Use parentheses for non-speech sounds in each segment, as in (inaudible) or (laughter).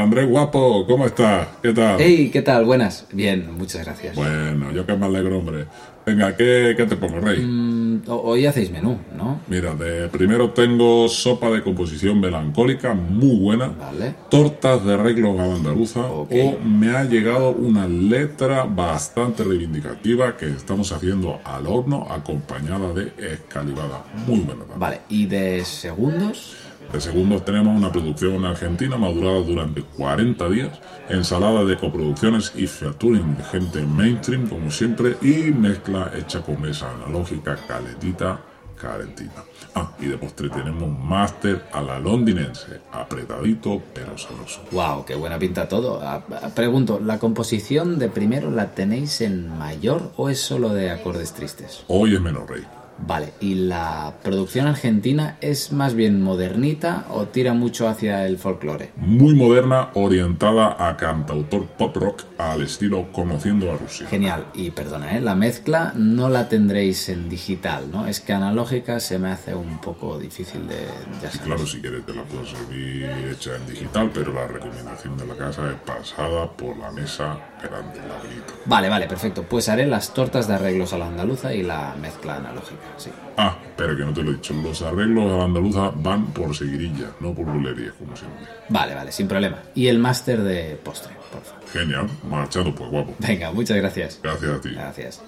Andrés Guapo, ¿cómo estás? ¿Qué tal? Hey, ¿qué tal? Buenas. Bien, muchas gracias. Bueno, yo que me alegro, hombre. Venga, ¿qué, qué te pongo, Rey? Mm, ho- hoy hacéis menú, ¿no? Mira, de primero tengo sopa de composición melancólica, muy buena. Vale. Tortas de arreglo a la andaluza. Ok. O me ha llegado una letra bastante reivindicativa que estamos haciendo al horno acompañada de escalivada. Muy buena también. Vale, ¿y de segundos? De segundo tenemos una producción argentina madurada durante 40 días, ensalada de coproducciones y featuring de gente mainstream como siempre y mezcla hecha con mesa analógica caletita calentina. Ah, y de postre tenemos máster a la londinense, apretadito pero sabroso. Wow, qué buena pinta todo. Ah, ah, Pregunto, ¿la composición de primero la tenéis en mayor o es solo de acordes tristes? Hoy es menos rey. Vale, ¿y la producción argentina es más bien modernita o tira mucho hacia el folclore? Muy moderna, orientada a cantautor pop rock al estilo Conociendo a Rusia. Genial, y perdona, ¿eh? la mezcla no la tendréis en digital, ¿no? Es que analógica se me hace un poco difícil de... Ya sabes. Claro, si quieres te la puedo servir hecha en digital, pero la recomendación de la casa es pasada por la mesa grande, laberinto. Vale, vale, perfecto. Pues haré las tortas de arreglos a la andaluza y la mezcla analógica, sí. Ah, pero que no te lo he dicho, los arreglos a la andaluza van por seguirilla, no por bulería, como siempre. Vale, vale, sin problema. Y el máster de postre, por favor. Genial, marchado pues guapo. Venga, muchas gracias. Gracias a ti. Gracias.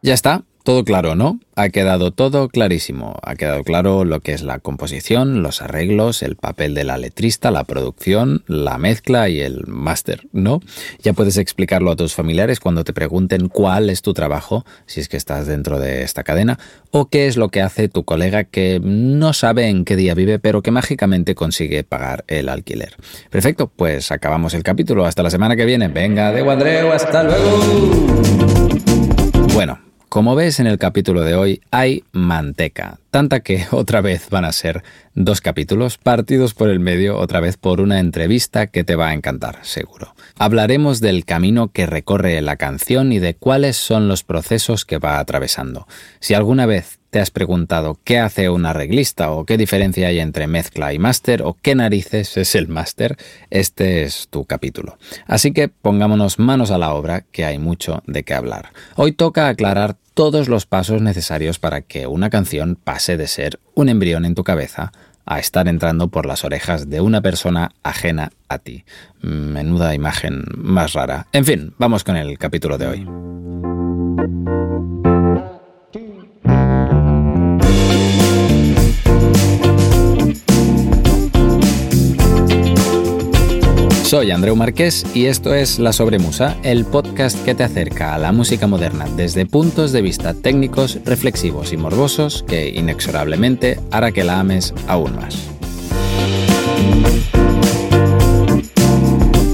Ya está, todo claro, ¿no? Ha quedado todo clarísimo. Ha quedado claro lo que es la composición, los arreglos, el papel de la letrista, la producción, la mezcla y el máster, ¿no? Ya puedes explicarlo a tus familiares cuando te pregunten cuál es tu trabajo, si es que estás dentro de esta cadena, o qué es lo que hace tu colega que no sabe en qué día vive, pero que mágicamente consigue pagar el alquiler. Perfecto, pues acabamos el capítulo. Hasta la semana que viene. Venga, de Andreu, hasta luego. Bueno, como ves en el capítulo de hoy, hay manteca, tanta que (laughs) otra vez van a ser dos capítulos partidos por el medio, otra vez por una entrevista que te va a encantar, seguro. Hablaremos del camino que recorre la canción y de cuáles son los procesos que va atravesando. Si alguna vez te has preguntado qué hace un arreglista o qué diferencia hay entre mezcla y máster o qué narices es el máster, este es tu capítulo. Así que pongámonos manos a la obra, que hay mucho de qué hablar. Hoy toca aclarar todos los pasos necesarios para que una canción pase de ser un embrión en tu cabeza a estar entrando por las orejas de una persona ajena a ti. Menuda imagen más rara. En fin, vamos con el capítulo de hoy. Soy Andreu Marqués y esto es La Sobremusa, el podcast que te acerca a la música moderna desde puntos de vista técnicos, reflexivos y morbosos que inexorablemente hará que la ames aún más.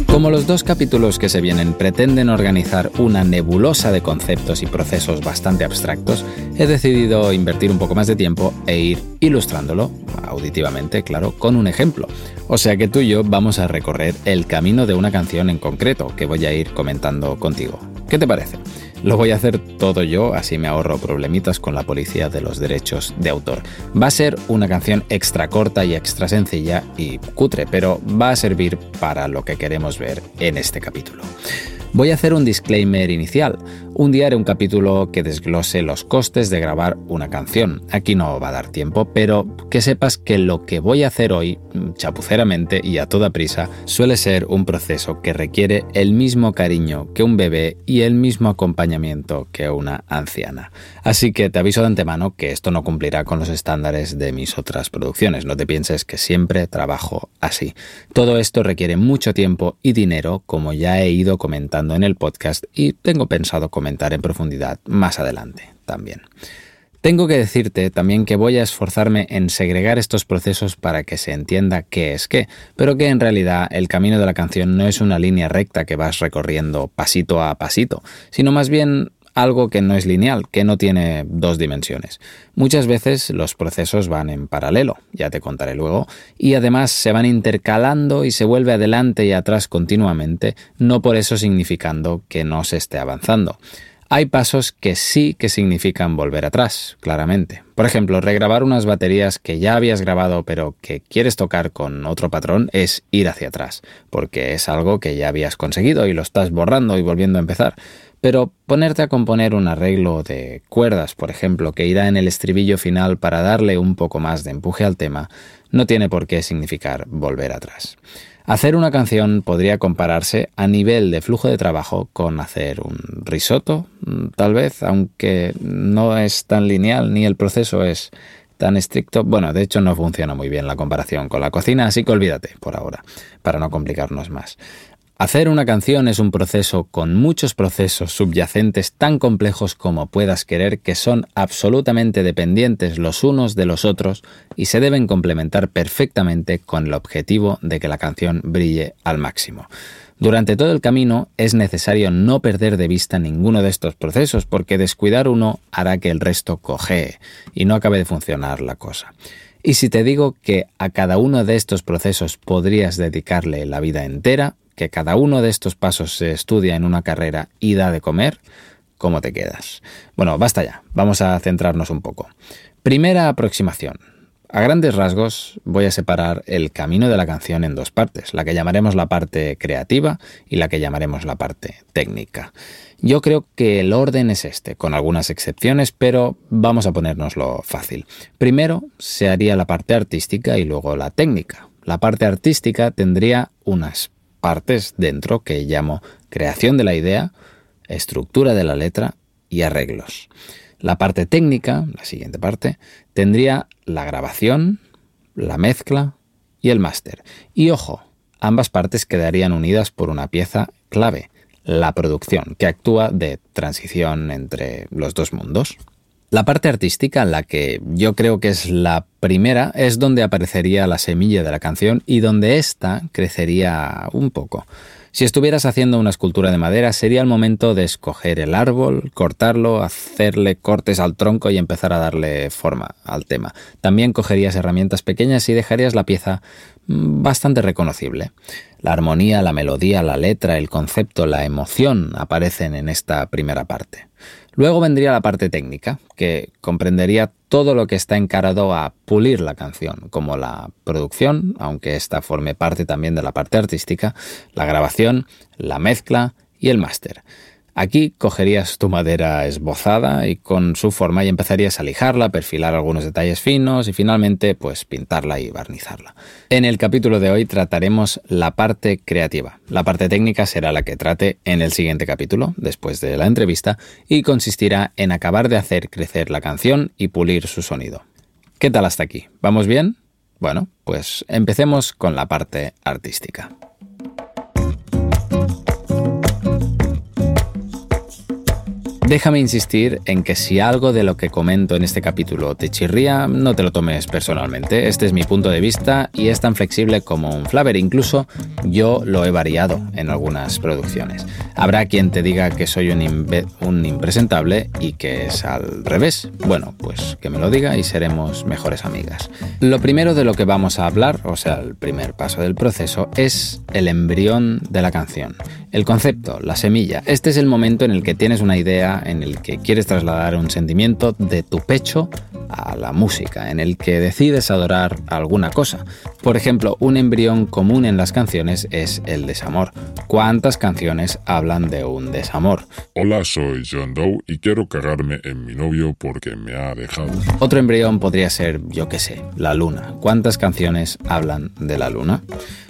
Como los dos capítulos que se vienen pretenden organizar una nebulosa de conceptos y procesos bastante abstractos, he decidido invertir un poco más de tiempo e ir ilustrándolo, auditivamente, claro, con un ejemplo. O sea que tú y yo vamos a recorrer el camino de una canción en concreto que voy a ir comentando contigo. ¿Qué te parece? Lo voy a hacer todo yo, así me ahorro problemitas con la policía de los derechos de autor. Va a ser una canción extra corta y extra sencilla y cutre, pero va a servir para lo que queremos ver en este capítulo. Voy a hacer un disclaimer inicial. Un día haré un capítulo que desglose los costes de grabar una canción. Aquí no va a dar tiempo, pero que sepas que lo que voy a hacer hoy, chapuceramente y a toda prisa, suele ser un proceso que requiere el mismo cariño que un bebé y el mismo acompañamiento que una anciana. Así que te aviso de antemano que esto no cumplirá con los estándares de mis otras producciones. No te pienses que siempre trabajo así. Todo esto requiere mucho tiempo y dinero, como ya he ido comentando en el podcast y tengo pensado comentar en profundidad más adelante también. Tengo que decirte también que voy a esforzarme en segregar estos procesos para que se entienda qué es qué, pero que en realidad el camino de la canción no es una línea recta que vas recorriendo pasito a pasito, sino más bien algo que no es lineal, que no tiene dos dimensiones. Muchas veces los procesos van en paralelo, ya te contaré luego, y además se van intercalando y se vuelve adelante y atrás continuamente, no por eso significando que no se esté avanzando. Hay pasos que sí que significan volver atrás, claramente. Por ejemplo, regrabar unas baterías que ya habías grabado pero que quieres tocar con otro patrón es ir hacia atrás, porque es algo que ya habías conseguido y lo estás borrando y volviendo a empezar. Pero ponerte a componer un arreglo de cuerdas, por ejemplo, que irá en el estribillo final para darle un poco más de empuje al tema, no tiene por qué significar volver atrás. Hacer una canción podría compararse a nivel de flujo de trabajo con hacer un risotto, tal vez, aunque no es tan lineal ni el proceso es tan estricto. Bueno, de hecho no funciona muy bien la comparación con la cocina, así que olvídate por ahora, para no complicarnos más. Hacer una canción es un proceso con muchos procesos subyacentes tan complejos como puedas querer que son absolutamente dependientes los unos de los otros y se deben complementar perfectamente con el objetivo de que la canción brille al máximo. Durante todo el camino es necesario no perder de vista ninguno de estos procesos porque descuidar uno hará que el resto cojee y no acabe de funcionar la cosa. Y si te digo que a cada uno de estos procesos podrías dedicarle la vida entera, que cada uno de estos pasos se estudia en una carrera y da de comer, ¿cómo te quedas? Bueno, basta ya, vamos a centrarnos un poco. Primera aproximación. A grandes rasgos voy a separar el camino de la canción en dos partes, la que llamaremos la parte creativa y la que llamaremos la parte técnica. Yo creo que el orden es este, con algunas excepciones, pero vamos a ponérnoslo fácil. Primero se haría la parte artística y luego la técnica. La parte artística tendría unas partes dentro que llamo creación de la idea, estructura de la letra y arreglos. La parte técnica, la siguiente parte, tendría la grabación, la mezcla y el máster. Y ojo, ambas partes quedarían unidas por una pieza clave, la producción, que actúa de transición entre los dos mundos. La parte artística, la que yo creo que es la primera, es donde aparecería la semilla de la canción y donde ésta crecería un poco. Si estuvieras haciendo una escultura de madera, sería el momento de escoger el árbol, cortarlo, hacerle cortes al tronco y empezar a darle forma al tema. También cogerías herramientas pequeñas y dejarías la pieza mm, bastante reconocible. La armonía, la melodía, la letra, el concepto, la emoción aparecen en esta primera parte. Luego vendría la parte técnica, que comprendería todo lo que está encarado a pulir la canción, como la producción, aunque esta forme parte también de la parte artística, la grabación, la mezcla y el máster. Aquí cogerías tu madera esbozada y con su forma y empezarías a lijarla, perfilar algunos detalles finos y finalmente pues pintarla y barnizarla. En el capítulo de hoy trataremos la parte creativa. La parte técnica será la que trate en el siguiente capítulo, después de la entrevista, y consistirá en acabar de hacer crecer la canción y pulir su sonido. ¿Qué tal hasta aquí? ¿Vamos bien? Bueno, pues empecemos con la parte artística. Déjame insistir en que si algo de lo que comento en este capítulo te chirría, no te lo tomes personalmente. Este es mi punto de vista y es tan flexible como un flaver. Incluso yo lo he variado en algunas producciones. Habrá quien te diga que soy un, un impresentable y que es al revés. Bueno, pues que me lo diga y seremos mejores amigas. Lo primero de lo que vamos a hablar, o sea, el primer paso del proceso, es el embrión de la canción. El concepto, la semilla. Este es el momento en el que tienes una idea en el que quieres trasladar un sentimiento de tu pecho a la música, en el que decides adorar alguna cosa. Por ejemplo, un embrión común en las canciones es el desamor. ¿Cuántas canciones hablan de un desamor? Hola, soy John Doe y quiero cagarme en mi novio porque me ha dejado. Otro embrión podría ser, yo qué sé, la luna. ¿Cuántas canciones hablan de la luna?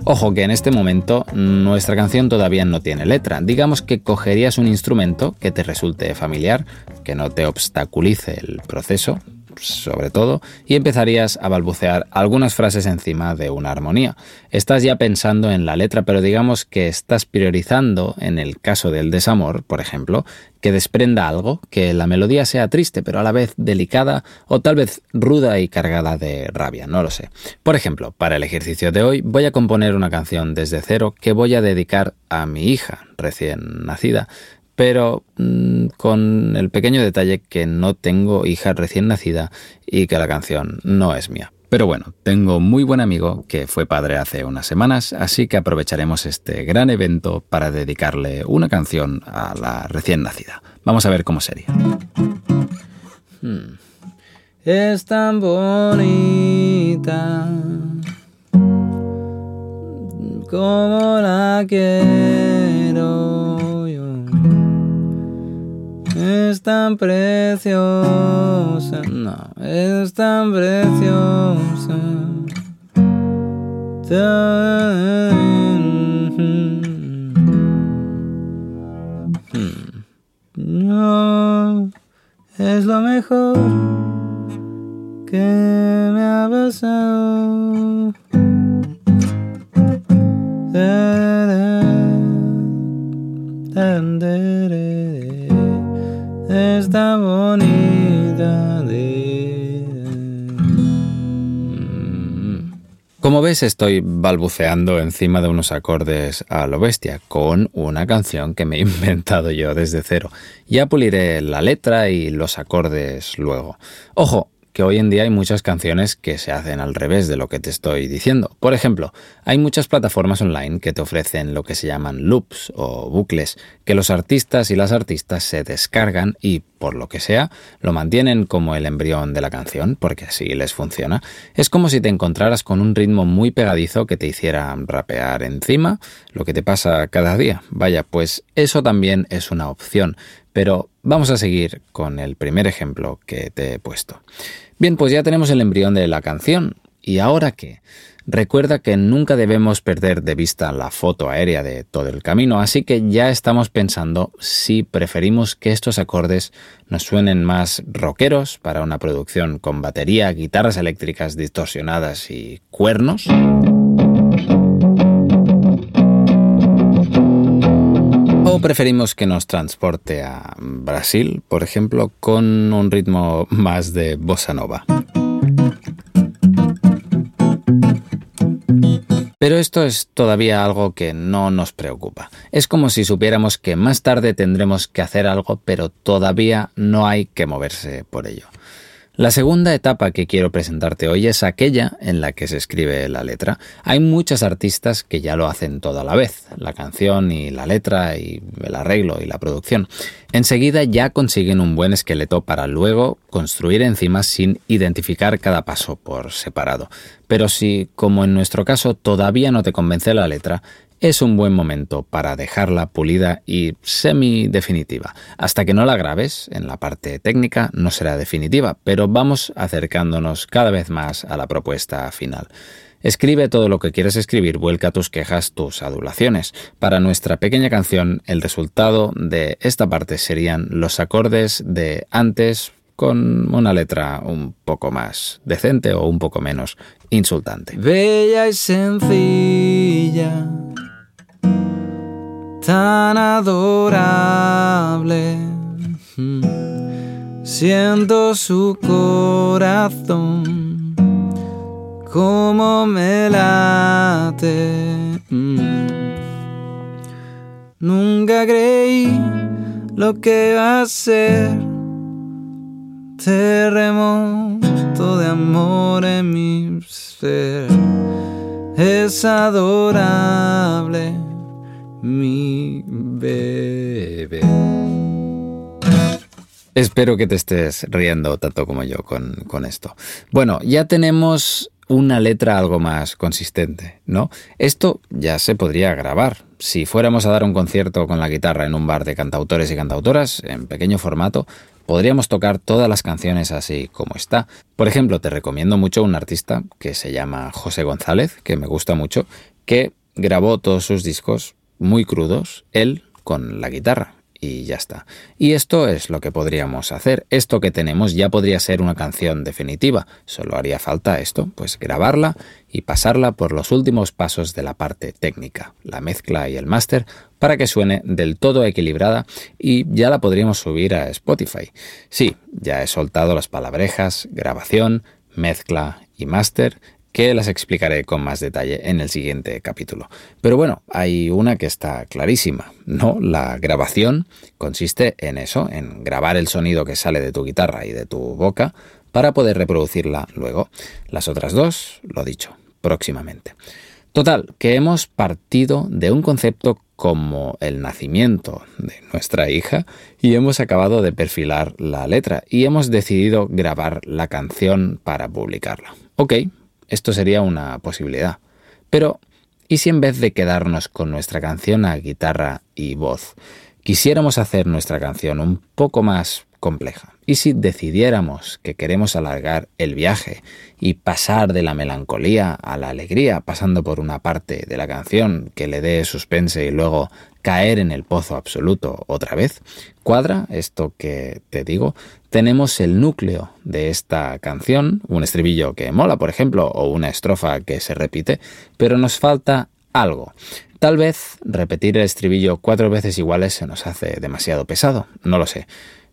Ojo que en este momento nuestra canción todavía no tiene letra. Digamos que cogerías un instrumento que te resulte familiar, que no te obstaculice el proceso, sobre todo, y empezarías a balbucear algunas frases encima de una armonía. Estás ya pensando en la letra, pero digamos que estás priorizando, en el caso del desamor, por ejemplo, que desprenda algo, que la melodía sea triste, pero a la vez delicada o tal vez ruda y cargada de rabia, no lo sé. Por ejemplo, para el ejercicio de hoy voy a componer una canción desde cero que voy a dedicar a mi hija recién nacida, pero mm, con el pequeño detalle que no tengo hija recién nacida y que la canción no es mía. Pero bueno, tengo muy buen amigo que fue padre hace unas semanas, así que aprovecharemos este gran evento para dedicarle una canción a la recién nacida. Vamos a ver cómo sería. Hmm. Es tan bonita como la quiero. Es tan preciosa, no, es tan preciosa. No, es lo mejor que me ha pasado. Bonita Como ves, estoy balbuceando encima de unos acordes a lo bestia, con una canción que me he (laughs) inventado yo desde cero. Ya puliré la letra y los acordes luego. Ojo, que hoy en día hay muchas canciones que se hacen al revés de lo que te estoy diciendo. Por ejemplo, hay muchas plataformas online que te ofrecen lo que se llaman loops o bucles, que los artistas y las artistas se descargan y, por lo que sea, lo mantienen como el embrión de la canción, porque así les funciona. Es como si te encontraras con un ritmo muy pegadizo que te hiciera rapear encima, lo que te pasa cada día. Vaya, pues eso también es una opción. Pero vamos a seguir con el primer ejemplo que te he puesto. Bien, pues ya tenemos el embrión de la canción. ¿Y ahora qué? Recuerda que nunca debemos perder de vista la foto aérea de todo el camino, así que ya estamos pensando si preferimos que estos acordes nos suenen más rockeros para una producción con batería, guitarras eléctricas distorsionadas y cuernos. ¿O preferimos que nos transporte a Brasil, por ejemplo, con un ritmo más de bossa nova? Pero esto es todavía algo que no nos preocupa. Es como si supiéramos que más tarde tendremos que hacer algo, pero todavía no hay que moverse por ello. La segunda etapa que quiero presentarte hoy es aquella en la que se escribe la letra. Hay muchas artistas que ya lo hacen toda la vez, la canción y la letra y el arreglo y la producción. Enseguida ya consiguen un buen esqueleto para luego construir encima sin identificar cada paso por separado. Pero si, como en nuestro caso, todavía no te convence la letra, es un buen momento para dejarla pulida y semi-definitiva. Hasta que no la grabes, en la parte técnica no será definitiva, pero vamos acercándonos cada vez más a la propuesta final. Escribe todo lo que quieres escribir, vuelca tus quejas, tus adulaciones. Para nuestra pequeña canción, el resultado de esta parte serían los acordes de antes con una letra un poco más decente o un poco menos insultante. Bella y sencilla tan adorable. Siento su corazón como me late. Nunca creí lo que va a ser terremoto de amor en mi ser. Es adorable mi bebé. Espero que te estés riendo tanto como yo con, con esto. Bueno, ya tenemos una letra algo más consistente, ¿no? Esto ya se podría grabar. Si fuéramos a dar un concierto con la guitarra en un bar de cantautores y cantautoras, en pequeño formato, podríamos tocar todas las canciones así como está. Por ejemplo, te recomiendo mucho un artista que se llama José González, que me gusta mucho, que grabó todos sus discos muy crudos, él con la guitarra y ya está. Y esto es lo que podríamos hacer. Esto que tenemos ya podría ser una canción definitiva. Solo haría falta esto, pues grabarla y pasarla por los últimos pasos de la parte técnica, la mezcla y el máster, para que suene del todo equilibrada y ya la podríamos subir a Spotify. Sí, ya he soltado las palabrejas, grabación, mezcla y máster que las explicaré con más detalle en el siguiente capítulo. Pero bueno, hay una que está clarísima, ¿no? La grabación consiste en eso, en grabar el sonido que sale de tu guitarra y de tu boca para poder reproducirla luego. Las otras dos, lo dicho, próximamente. Total, que hemos partido de un concepto como el nacimiento de nuestra hija y hemos acabado de perfilar la letra y hemos decidido grabar la canción para publicarla. Ok, esto sería una posibilidad. Pero, ¿y si en vez de quedarnos con nuestra canción a guitarra y voz, quisiéramos hacer nuestra canción un poco más compleja. Y si decidiéramos que queremos alargar el viaje y pasar de la melancolía a la alegría, pasando por una parte de la canción que le dé suspense y luego caer en el pozo absoluto otra vez, cuadra esto que te digo, tenemos el núcleo de esta canción, un estribillo que mola, por ejemplo, o una estrofa que se repite, pero nos falta algo. Tal vez repetir el estribillo cuatro veces iguales se nos hace demasiado pesado, no lo sé.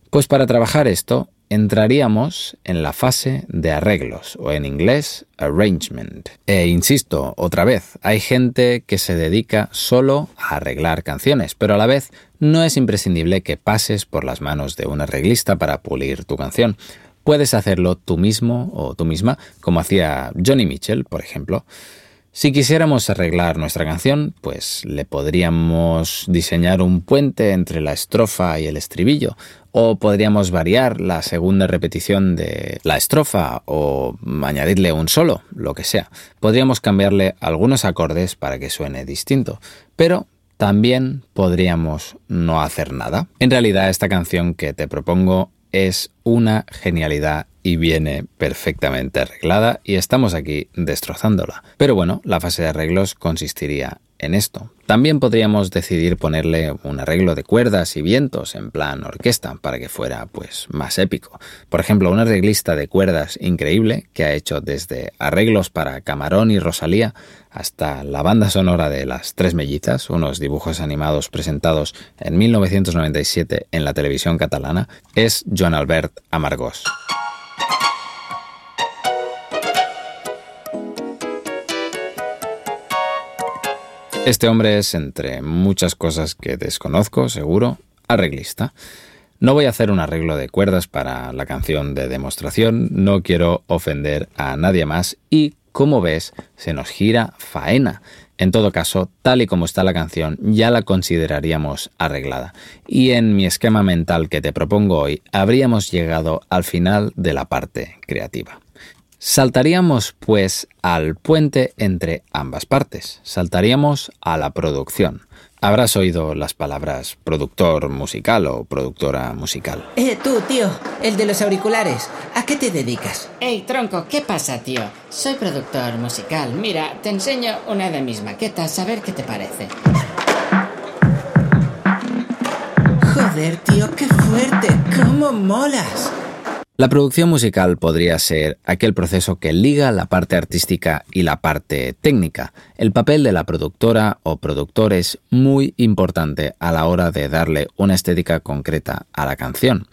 Pues para trabajar esto entraríamos en la fase de arreglos o en inglés arrangement. E insisto, otra vez, hay gente que se dedica solo a arreglar canciones, pero a la vez no es imprescindible que pases por las manos de un arreglista para pulir tu canción. Puedes hacerlo tú mismo o tú misma, como hacía Johnny Mitchell, por ejemplo. Si quisiéramos arreglar nuestra canción, pues le podríamos diseñar un puente entre la estrofa y el estribillo, o podríamos variar la segunda repetición de la estrofa o añadirle un solo, lo que sea. Podríamos cambiarle algunos acordes para que suene distinto, pero también podríamos no hacer nada. En realidad esta canción que te propongo es una genialidad y viene perfectamente arreglada y estamos aquí destrozándola. Pero bueno, la fase de arreglos consistiría en esto. También podríamos decidir ponerle un arreglo de cuerdas y vientos en plan orquesta para que fuera pues más épico. Por ejemplo, un arreglista de cuerdas increíble que ha hecho desde arreglos para Camarón y Rosalía hasta la banda sonora de Las Tres Mellizas, unos dibujos animados presentados en 1997 en la televisión catalana, es Joan Albert Amargós. Este hombre es, entre muchas cosas que desconozco, seguro, arreglista. No voy a hacer un arreglo de cuerdas para la canción de demostración, no quiero ofender a nadie más y, como ves, se nos gira faena. En todo caso, tal y como está la canción, ya la consideraríamos arreglada. Y en mi esquema mental que te propongo hoy, habríamos llegado al final de la parte creativa. Saltaríamos, pues, al puente entre ambas partes. Saltaríamos a la producción. Habrás oído las palabras productor musical o productora musical. Eh, tú, tío, el de los auriculares, ¿a qué te dedicas? Hey, tronco, ¿qué pasa, tío? Soy productor musical. Mira, te enseño una de mis maquetas, a ver qué te parece. Joder, tío, qué fuerte, cómo molas. La producción musical podría ser aquel proceso que liga la parte artística y la parte técnica. El papel de la productora o productor es muy importante a la hora de darle una estética concreta a la canción.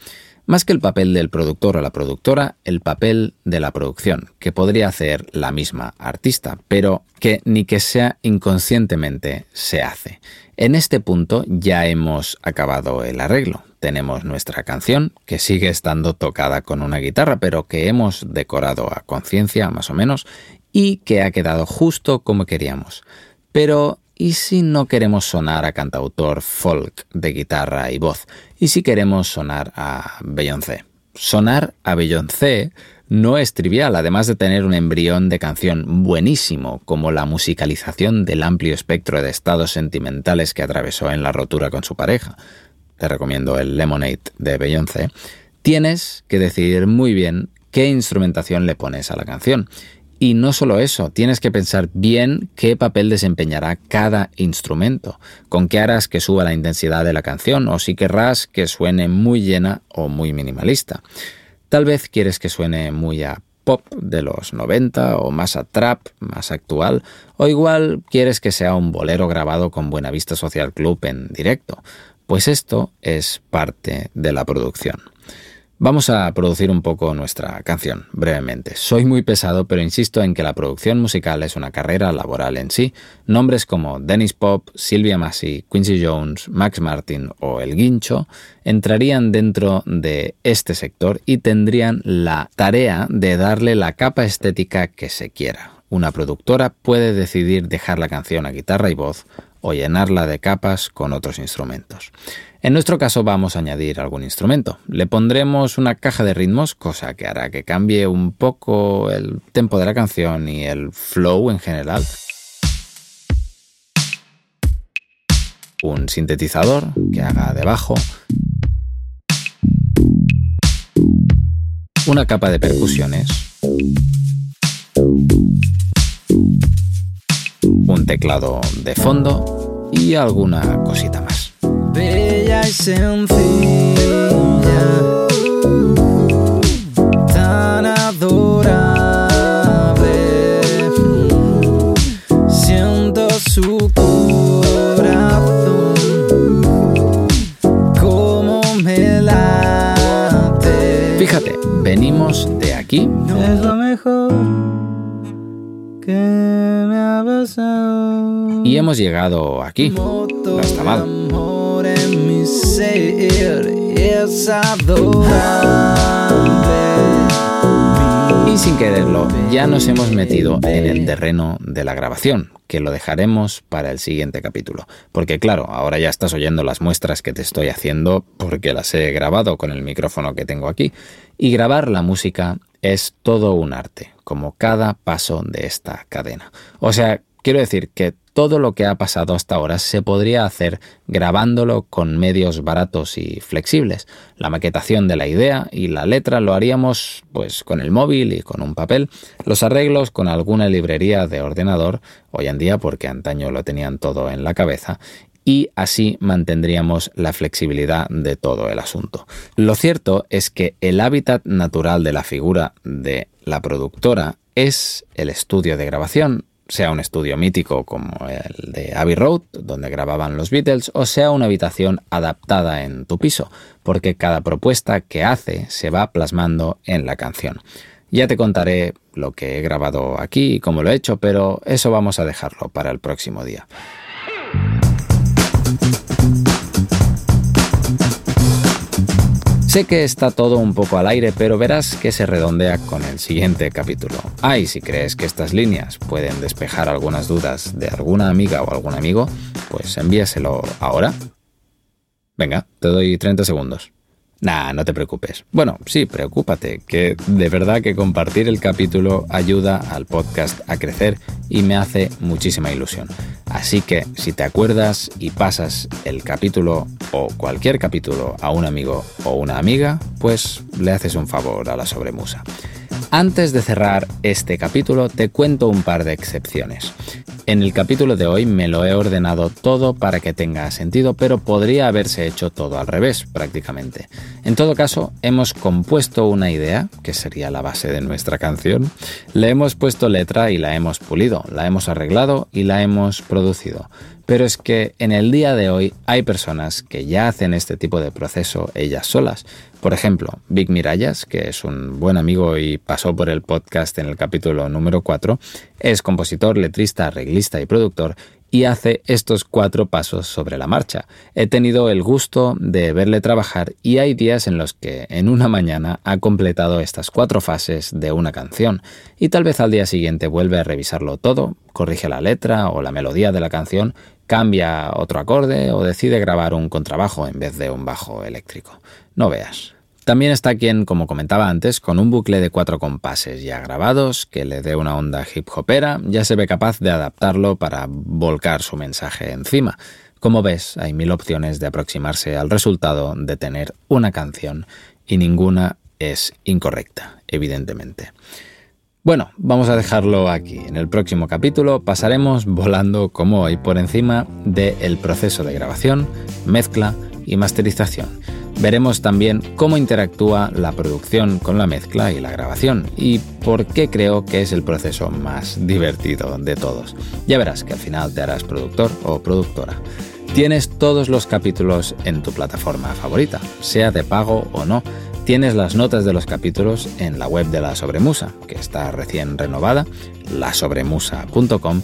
Más que el papel del productor o la productora, el papel de la producción, que podría hacer la misma artista, pero que ni que sea inconscientemente se hace. En este punto ya hemos acabado el arreglo tenemos nuestra canción, que sigue estando tocada con una guitarra, pero que hemos decorado a conciencia más o menos y que ha quedado justo como queríamos. Pero, ¿y si no queremos sonar a cantautor folk de guitarra y voz? ¿Y si queremos sonar a Beyoncé? Sonar a Beyoncé no es trivial, además de tener un embrión de canción buenísimo, como la musicalización del amplio espectro de estados sentimentales que atravesó en la rotura con su pareja te recomiendo el Lemonade de Beyoncé, tienes que decidir muy bien qué instrumentación le pones a la canción. Y no solo eso, tienes que pensar bien qué papel desempeñará cada instrumento, con qué harás que suba la intensidad de la canción o si querrás que suene muy llena o muy minimalista. Tal vez quieres que suene muy a pop de los 90 o más a trap, más actual, o igual quieres que sea un bolero grabado con Buenavista Social Club en directo. Pues esto es parte de la producción. Vamos a producir un poco nuestra canción, brevemente. Soy muy pesado, pero insisto en que la producción musical es una carrera laboral en sí. Nombres como Dennis Pop, Sylvia Massey, Quincy Jones, Max Martin o El Guincho entrarían dentro de este sector y tendrían la tarea de darle la capa estética que se quiera. Una productora puede decidir dejar la canción a guitarra y voz o llenarla de capas con otros instrumentos. En nuestro caso vamos a añadir algún instrumento. Le pondremos una caja de ritmos, cosa que hará que cambie un poco el tempo de la canción y el flow en general. Un sintetizador que haga de bajo. Una capa de percusiones. Un teclado de fondo y alguna cosita más bella y sencilla, tan adorable. Siento su corazón como me late. Fíjate, venimos de aquí. Es lo mejor que me ha pasado. Y hemos llegado aquí. No está mal mi ser es Y sin quererlo, ya nos hemos metido en el terreno de la grabación, que lo dejaremos para el siguiente capítulo. Porque claro, ahora ya estás oyendo las muestras que te estoy haciendo porque las he grabado con el micrófono que tengo aquí. Y grabar la música es todo un arte, como cada paso de esta cadena. O sea, quiero decir que todo lo que ha pasado hasta ahora se podría hacer grabándolo con medios baratos y flexibles. La maquetación de la idea y la letra lo haríamos pues con el móvil y con un papel, los arreglos con alguna librería de ordenador, hoy en día porque antaño lo tenían todo en la cabeza, y así mantendríamos la flexibilidad de todo el asunto. Lo cierto es que el hábitat natural de la figura de la productora es el estudio de grabación, sea un estudio mítico como el de Abbey Road, donde grababan los Beatles, o sea una habitación adaptada en tu piso, porque cada propuesta que hace se va plasmando en la canción. Ya te contaré lo que he grabado aquí y cómo lo he hecho, pero eso vamos a dejarlo para el próximo día. Sé que está todo un poco al aire, pero verás que se redondea con el siguiente capítulo. Ah, y si crees que estas líneas pueden despejar algunas dudas de alguna amiga o algún amigo, pues envíaselo ahora. Venga, te doy 30 segundos. Nah, no te preocupes. Bueno, sí, preocúpate, que de verdad que compartir el capítulo ayuda al podcast a crecer y me hace muchísima ilusión. Así que si te acuerdas y pasas el capítulo o cualquier capítulo a un amigo o una amiga, pues le haces un favor a la sobremusa. Antes de cerrar este capítulo te cuento un par de excepciones. En el capítulo de hoy me lo he ordenado todo para que tenga sentido, pero podría haberse hecho todo al revés prácticamente. En todo caso, hemos compuesto una idea, que sería la base de nuestra canción, le hemos puesto letra y la hemos pulido, la hemos arreglado y la hemos producido. Pero es que en el día de hoy hay personas que ya hacen este tipo de proceso ellas solas. Por ejemplo, Vic Mirallas, que es un buen amigo y pasó por el podcast en el capítulo número 4, es compositor, letrista, arreglista y productor y hace estos cuatro pasos sobre la marcha. He tenido el gusto de verle trabajar y hay días en los que en una mañana ha completado estas cuatro fases de una canción y tal vez al día siguiente vuelve a revisarlo todo, corrige la letra o la melodía de la canción cambia otro acorde o decide grabar un contrabajo en vez de un bajo eléctrico. No veas. También está quien, como comentaba antes, con un bucle de cuatro compases ya grabados, que le dé una onda hip hopera, ya se ve capaz de adaptarlo para volcar su mensaje encima. Como ves, hay mil opciones de aproximarse al resultado de tener una canción y ninguna es incorrecta, evidentemente. Bueno, vamos a dejarlo aquí. En el próximo capítulo pasaremos volando como hoy por encima del proceso de grabación, mezcla y masterización. Veremos también cómo interactúa la producción con la mezcla y la grabación y por qué creo que es el proceso más divertido de todos. Ya verás que al final te harás productor o productora. Tienes todos los capítulos en tu plataforma favorita, sea de pago o no Tienes las notas de los capítulos en la web de la Sobremusa, que está recién renovada, lasobremusa.com.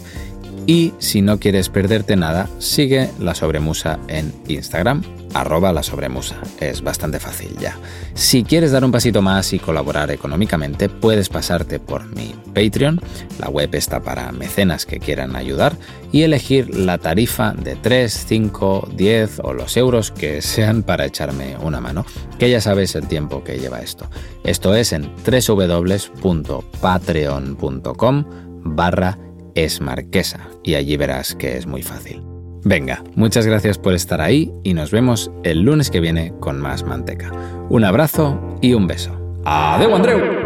Y si no quieres perderte nada, sigue la Sobremusa en Instagram, arroba la sobremusa. Es bastante fácil ya. Si quieres dar un pasito más y colaborar económicamente, puedes pasarte por mi Patreon, la web está para mecenas que quieran ayudar, y elegir la tarifa de 3, 5, 10 o los euros que sean para echarme una mano, que ya sabes el tiempo que lleva esto. Esto es en www.patreon.com barra esmarquesa y allí verás que es muy fácil. Venga, muchas gracias por estar ahí y nos vemos el lunes que viene con más manteca. Un abrazo y un beso. ¡Adeu, Andreu!